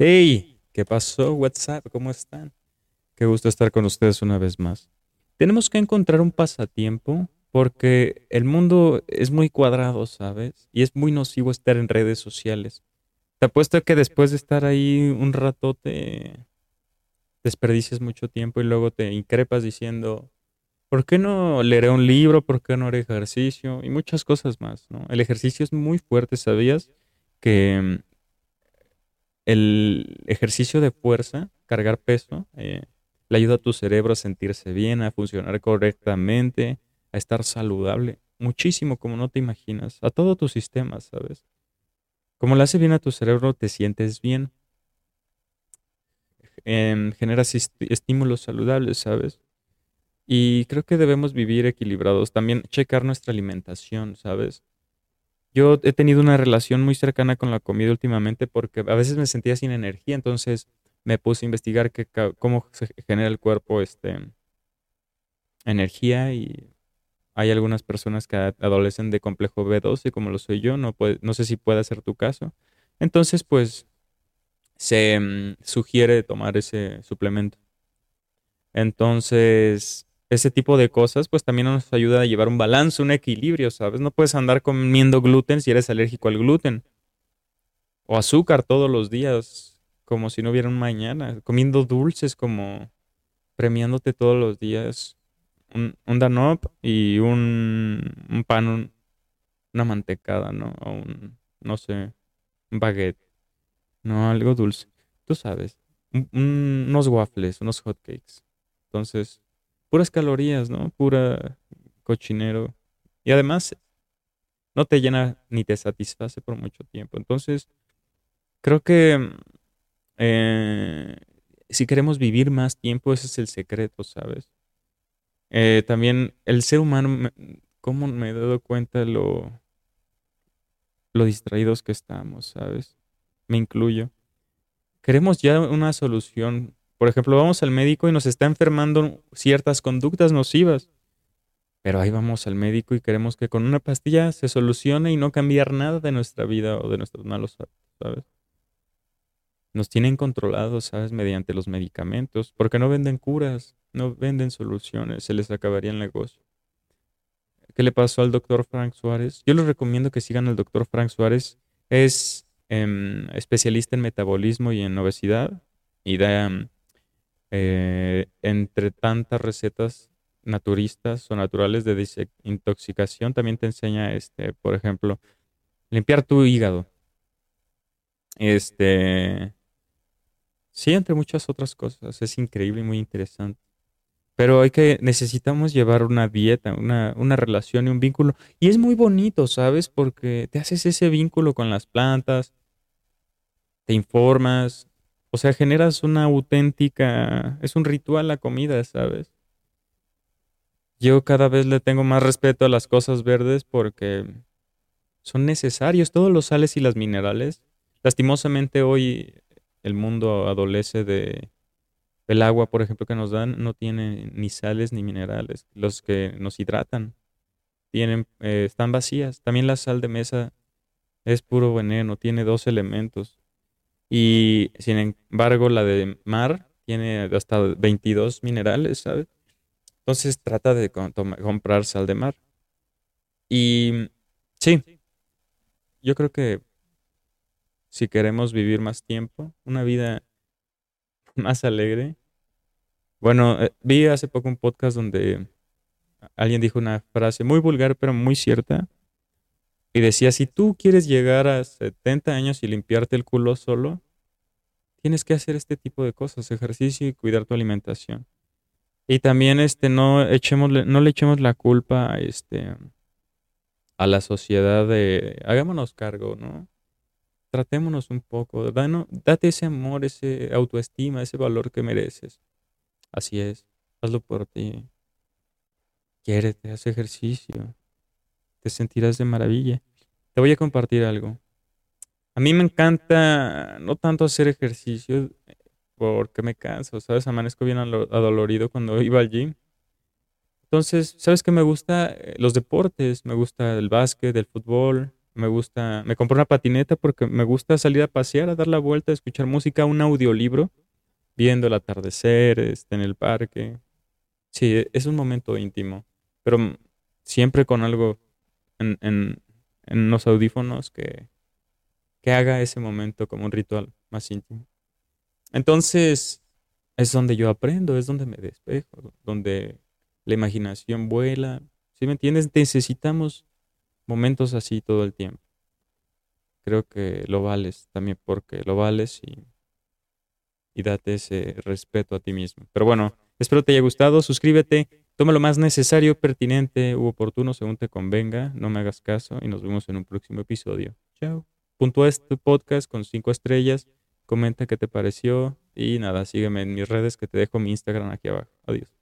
Hey, ¿qué pasó? WhatsApp, ¿cómo están? Qué gusto estar con ustedes una vez más. Tenemos que encontrar un pasatiempo porque el mundo es muy cuadrado, ¿sabes? Y es muy nocivo estar en redes sociales. Te apuesto que después de estar ahí un ratote, desperdicias mucho tiempo y luego te increpas diciendo, ¿por qué no leeré un libro? ¿Por qué no haré ejercicio? Y muchas cosas más, ¿no? El ejercicio es muy fuerte, ¿sabías? Que mm, el ejercicio de fuerza, cargar peso, eh, le ayuda a tu cerebro a sentirse bien, a funcionar correctamente, a estar saludable, muchísimo como no te imaginas, a todo tu sistema, ¿sabes? Como le hace bien a tu cerebro, te sientes bien. Em, generas estímulos saludables, ¿sabes? Y creo que debemos vivir equilibrados. También checar nuestra alimentación, ¿sabes? Yo he tenido una relación muy cercana con la comida últimamente porque a veces me sentía sin energía, entonces me puse a investigar cómo se genera el cuerpo este, energía y hay algunas personas que adolecen de complejo B12, como lo soy yo, no, no sé si puede ser tu caso. Entonces, pues, se mm, sugiere tomar ese suplemento. Entonces, ese tipo de cosas, pues también nos ayuda a llevar un balance, un equilibrio, ¿sabes? No puedes andar comiendo gluten si eres alérgico al gluten. O azúcar todos los días, como si no hubiera un mañana. Comiendo dulces como premiándote todos los días un, un Danop y un, pan, una mantecada, ¿no? O un, no sé, un baguette, ¿no? Algo dulce. Tú sabes, unos waffles, unos hotcakes. Entonces, puras calorías, ¿no? Pura cochinero. Y además, no te llena ni te satisface por mucho tiempo. Entonces, creo que eh, si queremos vivir más tiempo, ese es el secreto, ¿sabes? Eh, también el ser humano, ¿cómo me he dado cuenta lo, lo distraídos que estamos, ¿sabes? Me incluyo. Queremos ya una solución. Por ejemplo, vamos al médico y nos está enfermando ciertas conductas nocivas. Pero ahí vamos al médico y queremos que con una pastilla se solucione y no cambiar nada de nuestra vida o de nuestros malos hábitos, ¿sabes? Nos tienen controlados, ¿sabes? Mediante los medicamentos, porque no venden curas, no venden soluciones, se les acabaría el negocio. ¿Qué le pasó al doctor Frank Suárez? Yo les recomiendo que sigan al doctor Frank Suárez. Es em, especialista en metabolismo y en obesidad y da, em, eh, entre tantas recetas naturistas o naturales de desintoxicación, también te enseña, este, por ejemplo, limpiar tu hígado. Este, sí, entre muchas otras cosas. Es increíble y muy interesante. Pero hay que, necesitamos llevar una dieta, una, una relación y un vínculo. Y es muy bonito, ¿sabes? Porque te haces ese vínculo con las plantas, te informas, o sea, generas una auténtica, es un ritual la comida, ¿sabes? Yo cada vez le tengo más respeto a las cosas verdes porque son necesarios, todos los sales y las minerales. Lastimosamente hoy el mundo adolece de el agua, por ejemplo, que nos dan no tiene ni sales ni minerales. Los que nos hidratan tienen, eh, están vacías. También la sal de mesa es puro veneno, tiene dos elementos. Y sin embargo, la de mar tiene hasta 22 minerales, ¿sabes? Entonces trata de comprar sal de mar. Y sí, yo creo que si queremos vivir más tiempo, una vida más alegre. Bueno, eh, vi hace poco un podcast donde alguien dijo una frase muy vulgar pero muy cierta. Y decía, si tú quieres llegar a 70 años y limpiarte el culo solo, tienes que hacer este tipo de cosas, ejercicio y cuidar tu alimentación. Y también este, no, echemos, no le echemos la culpa a, este, a la sociedad de hagámonos cargo, ¿no? tratémonos un poco, date ese amor, ese autoestima, ese valor que mereces. Así es, hazlo por ti. Quiérete, haz ejercicio. Te sentirás de maravilla. Te voy a compartir algo. A mí me encanta no tanto hacer ejercicio porque me canso, ¿sabes? Amanezco bien adolorido cuando iba al gym. Entonces, ¿sabes qué me gusta? Eh, los deportes. Me gusta el básquet, el fútbol, me gusta, me compré una patineta porque me gusta salir a pasear, a dar la vuelta, a escuchar música, un audiolibro, viendo el atardecer, este, en el parque. Sí, es un momento íntimo, pero siempre con algo en, en los audífonos que, que haga ese momento como un ritual más íntimo. Entonces, es donde yo aprendo, es donde me despejo, donde la imaginación vuela. ¿Sí me entiendes? Necesitamos momentos así todo el tiempo. Creo que lo vales también porque lo vales y, y date ese respeto a ti mismo. Pero bueno, espero te haya gustado. Suscríbete, toma lo más necesario, pertinente u oportuno según te convenga. No me hagas caso y nos vemos en un próximo episodio. Chao. Puntúa este podcast con cinco estrellas. Comenta qué te pareció y nada, sígueme en mis redes que te dejo mi Instagram aquí abajo. Adiós.